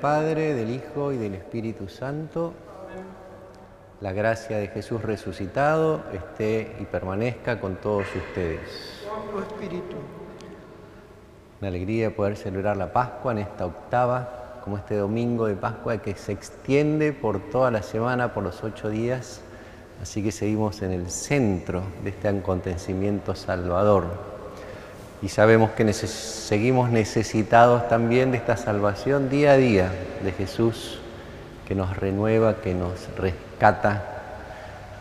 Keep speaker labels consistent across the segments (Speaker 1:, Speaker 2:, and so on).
Speaker 1: Padre, del Hijo y del Espíritu Santo, la gracia de Jesús resucitado esté y permanezca con todos ustedes.
Speaker 2: Tu espíritu.
Speaker 1: Una alegría poder celebrar la Pascua en esta octava, como este domingo de Pascua que se extiende por toda la semana, por los ocho días. Así que seguimos en el centro de este acontecimiento salvador. Y sabemos que seguimos necesitados también de esta salvación día a día de Jesús, que nos renueva, que nos rescata.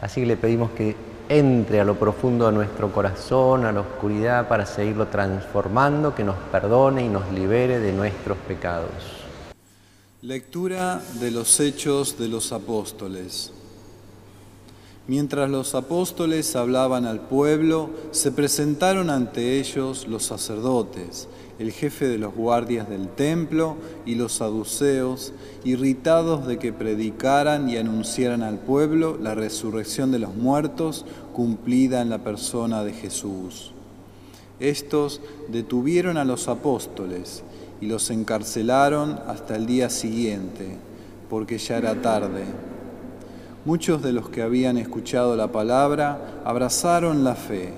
Speaker 1: Así que le pedimos que entre a lo profundo de nuestro corazón, a la oscuridad, para seguirlo transformando, que nos perdone y nos libere de nuestros pecados.
Speaker 3: Lectura de los Hechos de los Apóstoles. Mientras los apóstoles hablaban al pueblo, se presentaron ante ellos los sacerdotes, el jefe de los guardias del templo y los saduceos, irritados de que predicaran y anunciaran al pueblo la resurrección de los muertos cumplida en la persona de Jesús. Estos detuvieron a los apóstoles y los encarcelaron hasta el día siguiente, porque ya era tarde. Muchos de los que habían escuchado la palabra abrazaron la fe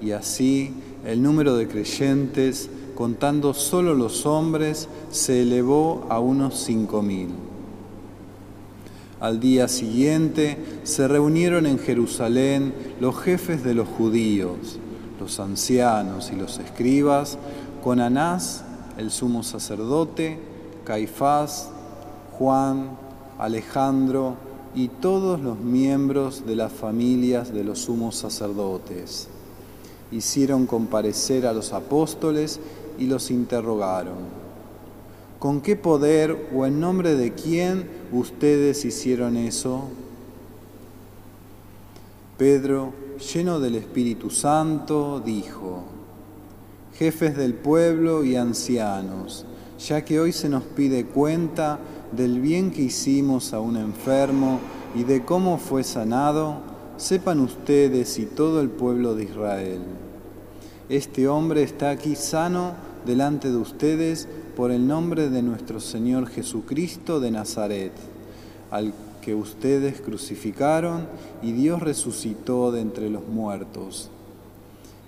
Speaker 3: y así el número de creyentes, contando solo los hombres, se elevó a unos cinco mil. Al día siguiente se reunieron en Jerusalén los jefes de los judíos, los ancianos y los escribas, con Anás, el sumo sacerdote, Caifás, Juan, Alejandro, y todos los miembros de las familias de los sumos sacerdotes. Hicieron comparecer a los apóstoles y los interrogaron. ¿Con qué poder o en nombre de quién ustedes hicieron eso? Pedro, lleno del Espíritu Santo, dijo, Jefes del pueblo y ancianos, ya que hoy se nos pide cuenta del bien que hicimos a un enfermo y de cómo fue sanado, sepan ustedes y todo el pueblo de Israel. Este hombre está aquí sano delante de ustedes por el nombre de nuestro Señor Jesucristo de Nazaret, al que ustedes crucificaron y Dios resucitó de entre los muertos.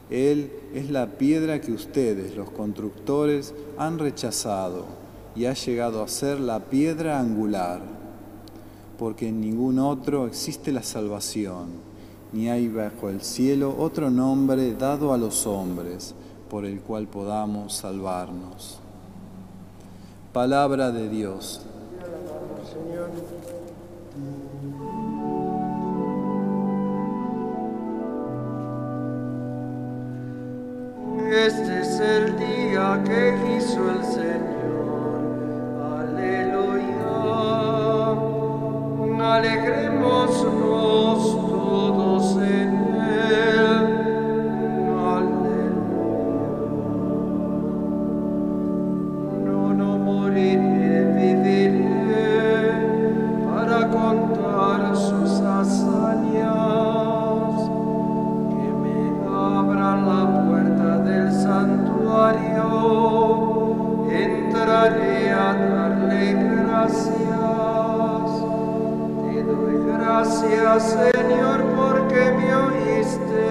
Speaker 3: Él es la piedra que ustedes, los constructores, han rechazado y ha llegado a ser la piedra angular, porque en ningún otro existe la salvación, ni hay bajo el cielo otro nombre dado a los hombres por el cual podamos salvarnos. Palabra de Dios.
Speaker 2: Este es el día que hizo el Señor. Gracias. Te doy gracias, Señor, porque me oíste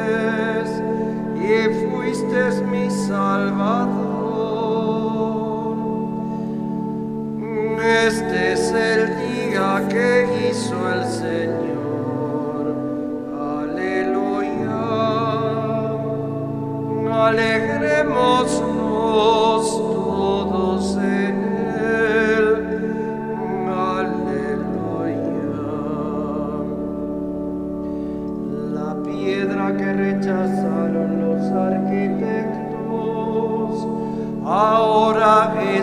Speaker 2: y fuiste mi Salvador.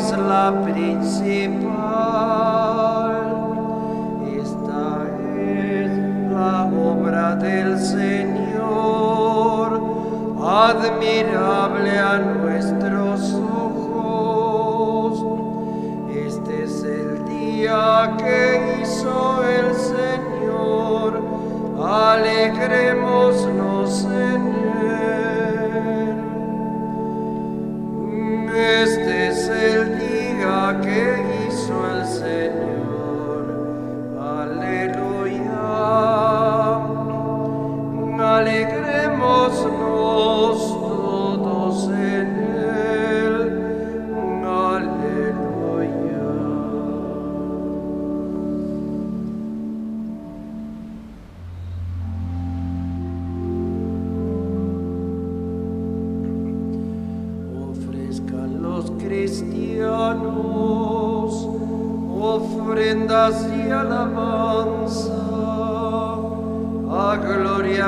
Speaker 2: Es la principal. Esta es la obra del Señor, admirable a nuestros ojos. Este es el día que hizo el Señor, alegrémonos en él. Este es el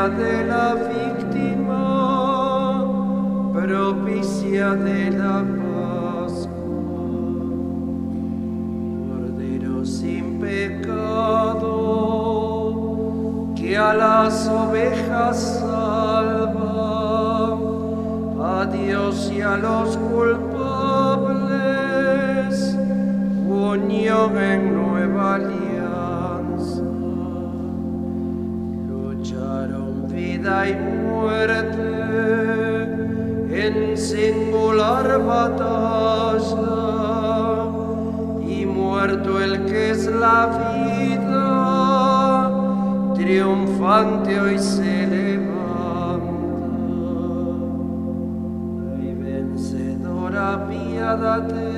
Speaker 2: de la víctima propicia de la Pascua. Cordero sin pecado que a las ovejas salva a Dios y a los culpables, unión en nueva alianza. Vida y muerte en singular batalla, y muerto el que es la vida, triunfante hoy se levanta. Ay, vencedora, piádate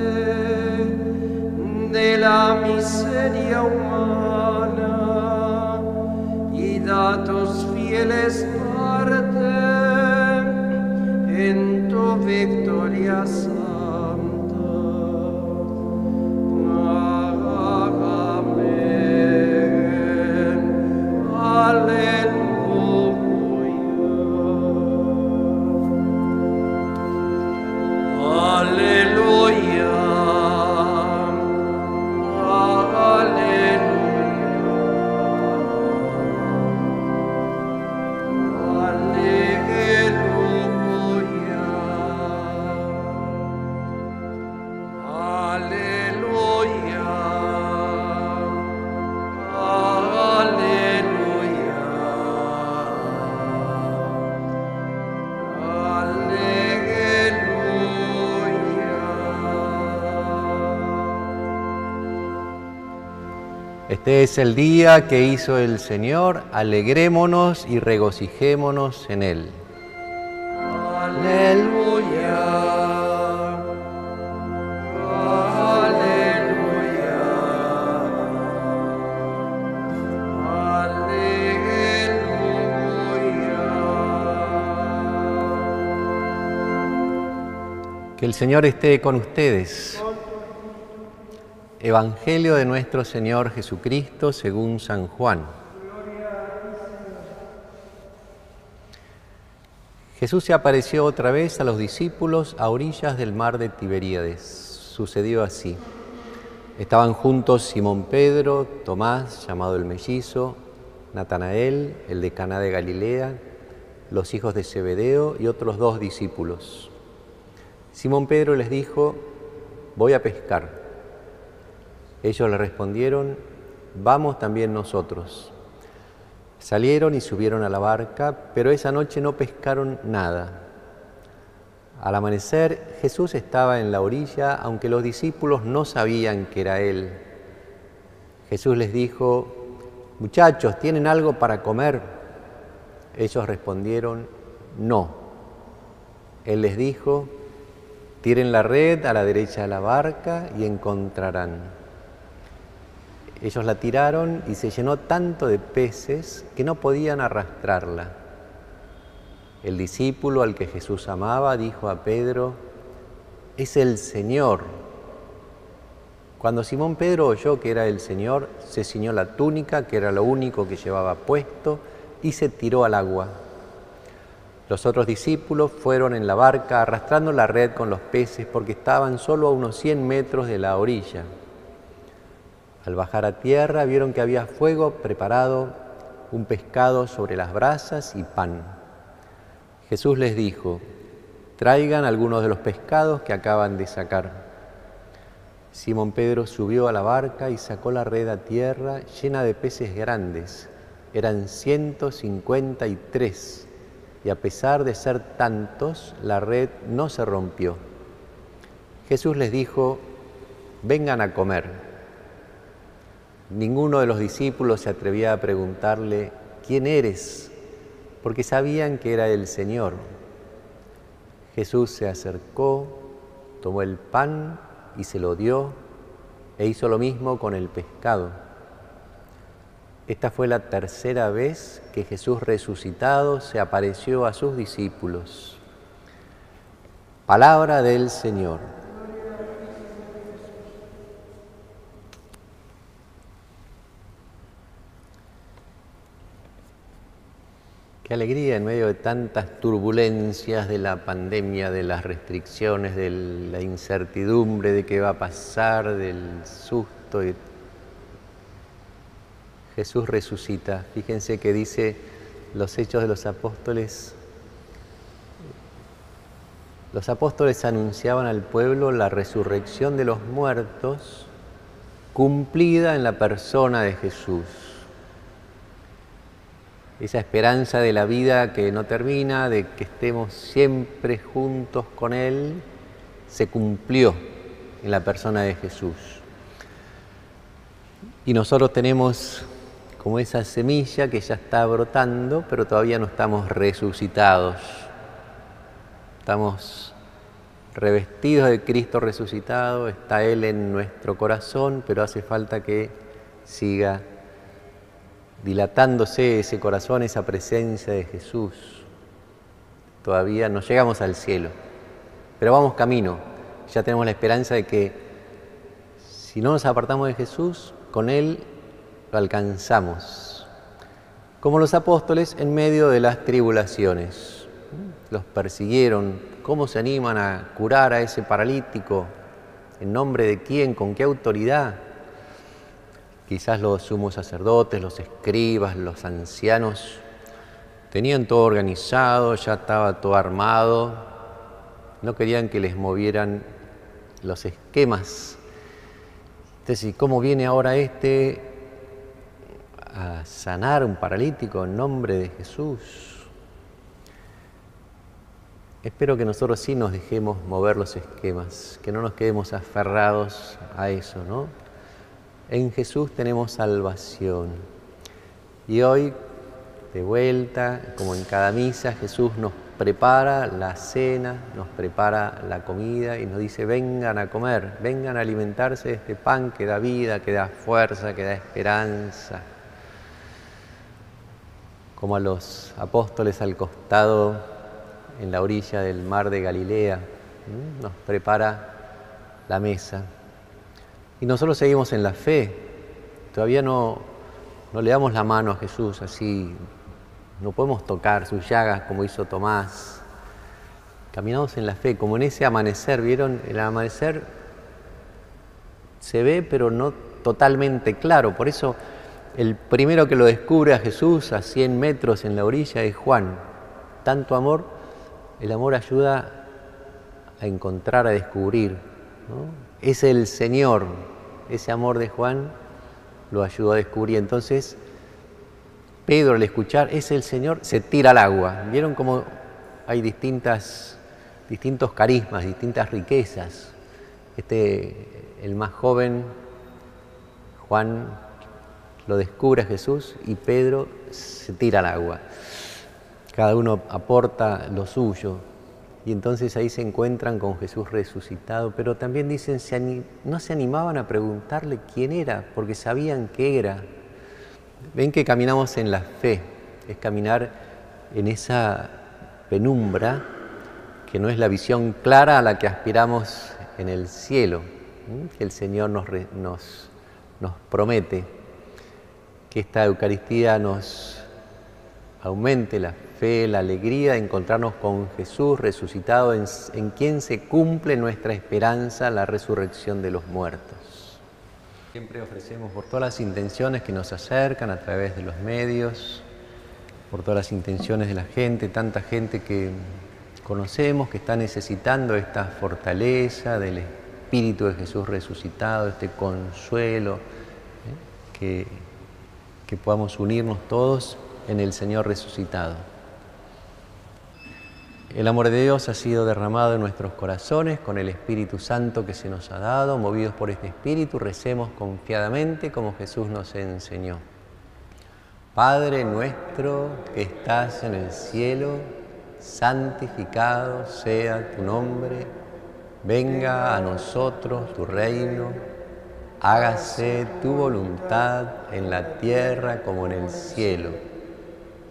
Speaker 2: de la miseria humana y da tus fieles parte en tu victoria
Speaker 1: Este es el día que hizo el Señor, alegrémonos y regocijémonos en él.
Speaker 2: Aleluya.
Speaker 1: Que el Señor esté con ustedes. Evangelio de nuestro Señor Jesucristo según San Juan. Jesús se apareció otra vez a los discípulos a orillas del mar de Tiberíades. Sucedió así. Estaban juntos Simón Pedro, Tomás, llamado el mellizo, Natanael, el de Caná de Galilea, los hijos de Zebedeo y otros dos discípulos. Simón Pedro les dijo, voy a pescar. Ellos le respondieron, vamos también nosotros. Salieron y subieron a la barca, pero esa noche no pescaron nada. Al amanecer Jesús estaba en la orilla, aunque los discípulos no sabían que era Él. Jesús les dijo, muchachos, ¿tienen algo para comer? Ellos respondieron, no. Él les dijo, tiren la red a la derecha de la barca y encontrarán. Ellos la tiraron y se llenó tanto de peces que no podían arrastrarla. El discípulo al que Jesús amaba dijo a Pedro, es el Señor. Cuando Simón Pedro oyó que era el Señor, se ciñó la túnica, que era lo único que llevaba puesto, y se tiró al agua. Los otros discípulos fueron en la barca arrastrando la red con los peces porque estaban solo a unos 100 metros de la orilla. Al bajar a tierra vieron que había fuego preparado, un pescado sobre las brasas y pan. Jesús les dijo, traigan algunos de los pescados que acaban de sacar. Simón Pedro subió a la barca y sacó la red a tierra llena de peces grandes. Eran 153 y a pesar de ser tantos, la red no se rompió. Jesús les dijo, vengan a comer. Ninguno de los discípulos se atrevía a preguntarle, ¿quién eres? porque sabían que era el Señor. Jesús se acercó, tomó el pan y se lo dio e hizo lo mismo con el pescado. Esta fue la tercera vez que Jesús resucitado se apareció a sus discípulos. Palabra del Señor. Qué alegría en medio de tantas turbulencias de la pandemia, de las restricciones, de la incertidumbre de qué va a pasar, del susto. Jesús resucita. Fíjense que dice los hechos de los apóstoles. Los apóstoles anunciaban al pueblo la resurrección de los muertos cumplida en la persona de Jesús esa esperanza de la vida que no termina, de que estemos siempre juntos con Él, se cumplió en la persona de Jesús. Y nosotros tenemos como esa semilla que ya está brotando, pero todavía no estamos resucitados. Estamos revestidos de Cristo resucitado, está Él en nuestro corazón, pero hace falta que siga dilatándose ese corazón, esa presencia de Jesús. Todavía no llegamos al cielo, pero vamos camino. Ya tenemos la esperanza de que si no nos apartamos de Jesús, con Él lo alcanzamos. Como los apóstoles en medio de las tribulaciones. Los persiguieron. ¿Cómo se animan a curar a ese paralítico? ¿En nombre de quién? ¿Con qué autoridad? Quizás los sumos sacerdotes, los escribas, los ancianos tenían todo organizado, ya estaba todo armado, no querían que les movieran los esquemas. Entonces, ¿cómo viene ahora este a sanar un paralítico en nombre de Jesús? Espero que nosotros sí nos dejemos mover los esquemas, que no nos quedemos aferrados a eso, ¿no? En Jesús tenemos salvación. Y hoy, de vuelta, como en cada misa, Jesús nos prepara la cena, nos prepara la comida y nos dice, vengan a comer, vengan a alimentarse de este pan que da vida, que da fuerza, que da esperanza. Como a los apóstoles al costado, en la orilla del mar de Galilea, nos prepara la mesa. Nosotros seguimos en la fe. Todavía no, no le damos la mano a Jesús así. No podemos tocar sus llagas como hizo Tomás. Caminamos en la fe, como en ese amanecer. ¿Vieron? El amanecer se ve, pero no totalmente claro. Por eso el primero que lo descubre a Jesús a 100 metros en la orilla es Juan. Tanto amor, el amor ayuda a encontrar, a descubrir. es el Señor. Ese amor de Juan lo ayudó a descubrir. Entonces, Pedro al escuchar, es el Señor, se tira al agua. ¿Vieron cómo hay distintas, distintos carismas, distintas riquezas? Este, el más joven, Juan, lo descubre a Jesús y Pedro se tira al agua. Cada uno aporta lo suyo. Y entonces ahí se encuentran con Jesús resucitado, pero también dicen, no se animaban a preguntarle quién era, porque sabían qué era. Ven que caminamos en la fe, es caminar en esa penumbra que no es la visión clara a la que aspiramos en el cielo, que el Señor nos promete, que esta Eucaristía nos aumente la fe, la alegría de encontrarnos con Jesús resucitado, en, en quien se cumple nuestra esperanza, la resurrección de los muertos. Siempre ofrecemos por todas las intenciones que nos acercan a través de los medios, por todas las intenciones de la gente, tanta gente que conocemos que está necesitando esta fortaleza del Espíritu de Jesús resucitado, este consuelo, ¿eh? que, que podamos unirnos todos en el Señor resucitado. El amor de Dios ha sido derramado en nuestros corazones con el Espíritu Santo que se nos ha dado. Movidos por este Espíritu, recemos confiadamente como Jesús nos enseñó. Padre nuestro que estás en el cielo, santificado sea tu nombre, venga a nosotros tu reino, hágase tu voluntad en la tierra como en el cielo.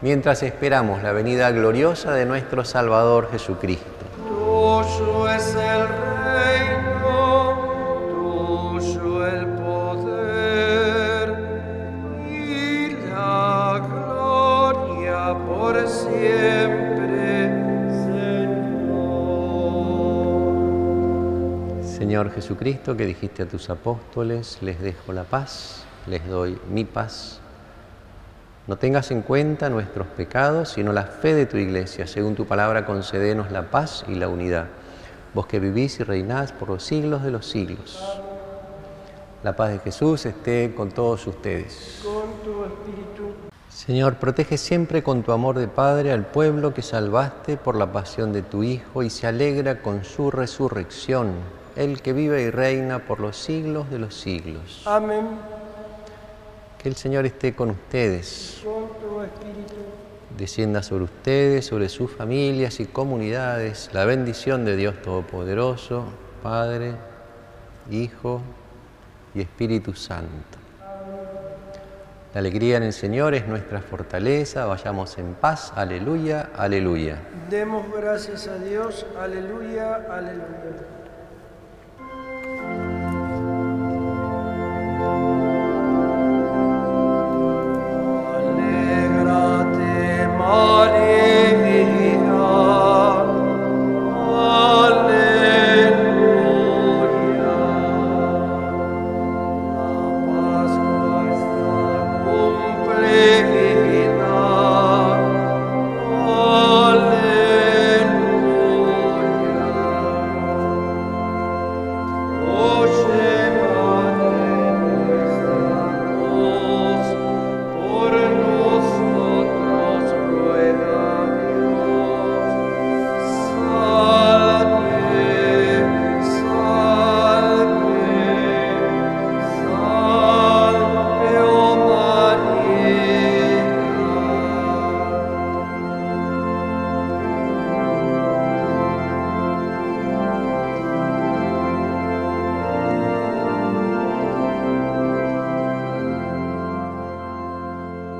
Speaker 1: mientras esperamos la venida gloriosa de nuestro Salvador Jesucristo.
Speaker 2: Tuyo es el
Speaker 1: Señor Jesucristo, que dijiste a tus apóstoles, les dejo la paz, les doy mi paz. No tengas en cuenta nuestros pecados, sino la fe de tu iglesia. Según tu palabra, concedenos la paz y la unidad. Vos que vivís y reinás por los siglos de los siglos. La paz de Jesús esté con todos ustedes.
Speaker 2: Con tu espíritu.
Speaker 1: Señor, protege siempre con tu amor de Padre al pueblo que salvaste por la pasión de tu Hijo y se alegra con su resurrección el que vive y reina por los siglos de los siglos.
Speaker 2: Amén.
Speaker 1: El Señor esté con ustedes. Descienda sobre ustedes, sobre sus familias y comunidades, la bendición de Dios Todopoderoso, Padre, Hijo y Espíritu Santo. La alegría en el Señor es nuestra fortaleza. Vayamos en paz. Aleluya, aleluya.
Speaker 2: Demos gracias a Dios. Aleluya, aleluya.